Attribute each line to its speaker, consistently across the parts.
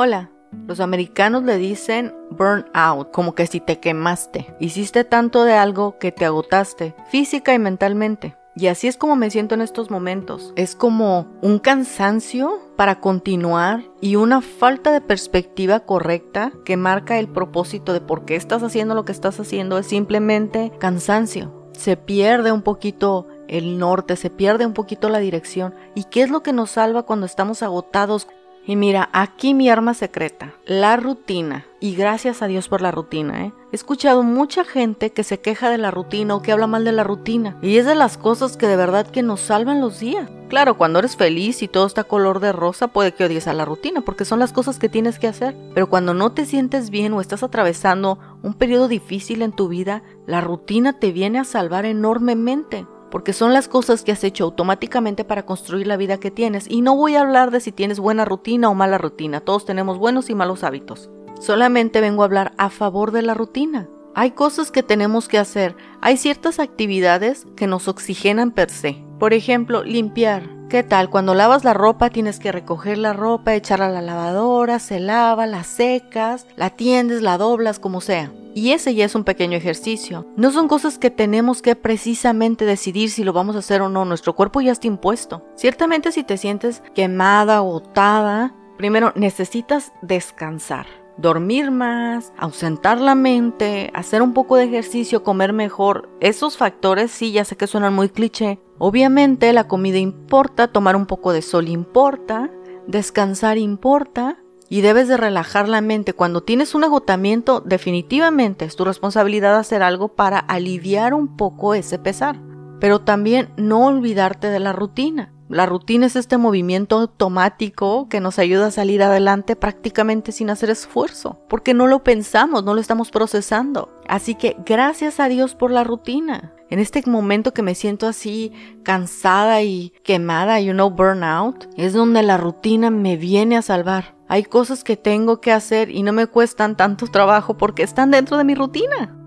Speaker 1: Hola. Los americanos le dicen burn out, como que si te quemaste. Hiciste tanto de algo que te agotaste, física y mentalmente. Y así es como me siento en estos momentos. Es como un cansancio para continuar y una falta de perspectiva correcta que marca el propósito de por qué estás haciendo lo que estás haciendo. Es simplemente cansancio. Se pierde un poquito el norte, se pierde un poquito la dirección. ¿Y qué es lo que nos salva cuando estamos agotados? Y mira, aquí mi arma secreta, la rutina. Y gracias a Dios por la rutina, ¿eh? He escuchado mucha gente que se queja de la rutina o que habla mal de la rutina. Y es de las cosas que de verdad que nos salvan los días. Claro, cuando eres feliz y todo está color de rosa, puede que odies a la rutina, porque son las cosas que tienes que hacer. Pero cuando no te sientes bien o estás atravesando un periodo difícil en tu vida, la rutina te viene a salvar enormemente porque son las cosas que has hecho automáticamente para construir la vida que tienes. Y no voy a hablar de si tienes buena rutina o mala rutina, todos tenemos buenos y malos hábitos. Solamente vengo a hablar a favor de la rutina. Hay cosas que tenemos que hacer, hay ciertas actividades que nos oxigenan per se. Por ejemplo, limpiar. ¿Qué tal? Cuando lavas la ropa tienes que recoger la ropa, echarla a la lavadora, se lava, la secas, la tiendes, la doblas, como sea. Y ese ya es un pequeño ejercicio. No son cosas que tenemos que precisamente decidir si lo vamos a hacer o no. Nuestro cuerpo ya está impuesto. Ciertamente si te sientes quemada, agotada, primero necesitas descansar. Dormir más, ausentar la mente, hacer un poco de ejercicio, comer mejor. Esos factores sí, ya sé que suenan muy cliché. Obviamente la comida importa, tomar un poco de sol importa, descansar importa, y debes de relajar la mente. Cuando tienes un agotamiento, definitivamente es tu responsabilidad hacer algo para aliviar un poco ese pesar. Pero también no olvidarte de la rutina. La rutina es este movimiento automático que nos ayuda a salir adelante prácticamente sin hacer esfuerzo, porque no lo pensamos, no lo estamos procesando. Así que gracias a Dios por la rutina. En este momento que me siento así cansada y quemada, you know, burnout, es donde la rutina me viene a salvar. Hay cosas que tengo que hacer y no me cuestan tanto trabajo porque están dentro de mi rutina.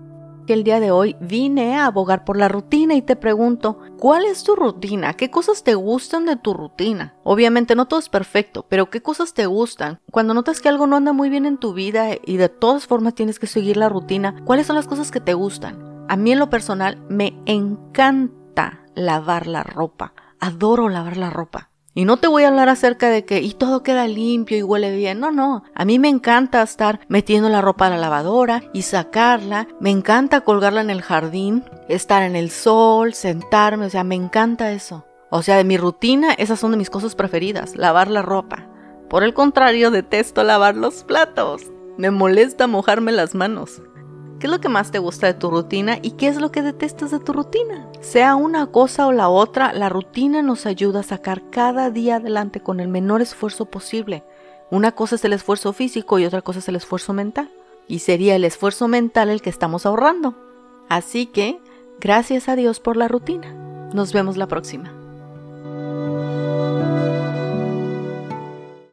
Speaker 1: Que el día de hoy vine a abogar por la rutina y te pregunto, ¿cuál es tu rutina? ¿Qué cosas te gustan de tu rutina? Obviamente no todo es perfecto, pero ¿qué cosas te gustan? Cuando notas que algo no anda muy bien en tu vida y de todas formas tienes que seguir la rutina, ¿cuáles son las cosas que te gustan? A mí en lo personal me encanta lavar la ropa. Adoro lavar la ropa. Y no te voy a hablar acerca de que y todo queda limpio y huele bien. No, no. A mí me encanta estar metiendo la ropa a la lavadora y sacarla. Me encanta colgarla en el jardín, estar en el sol, sentarme. O sea, me encanta eso. O sea, de mi rutina, esas son de mis cosas preferidas. Lavar la ropa. Por el contrario, detesto lavar los platos. Me molesta mojarme las manos. ¿Qué es lo que más te gusta de tu rutina y qué es lo que detestas de tu rutina? Sea una cosa o la otra, la rutina nos ayuda a sacar cada día adelante con el menor esfuerzo posible. Una cosa es el esfuerzo físico y otra cosa es el esfuerzo mental. Y sería el esfuerzo mental el que estamos ahorrando. Así que, gracias a Dios por la rutina. Nos vemos la próxima.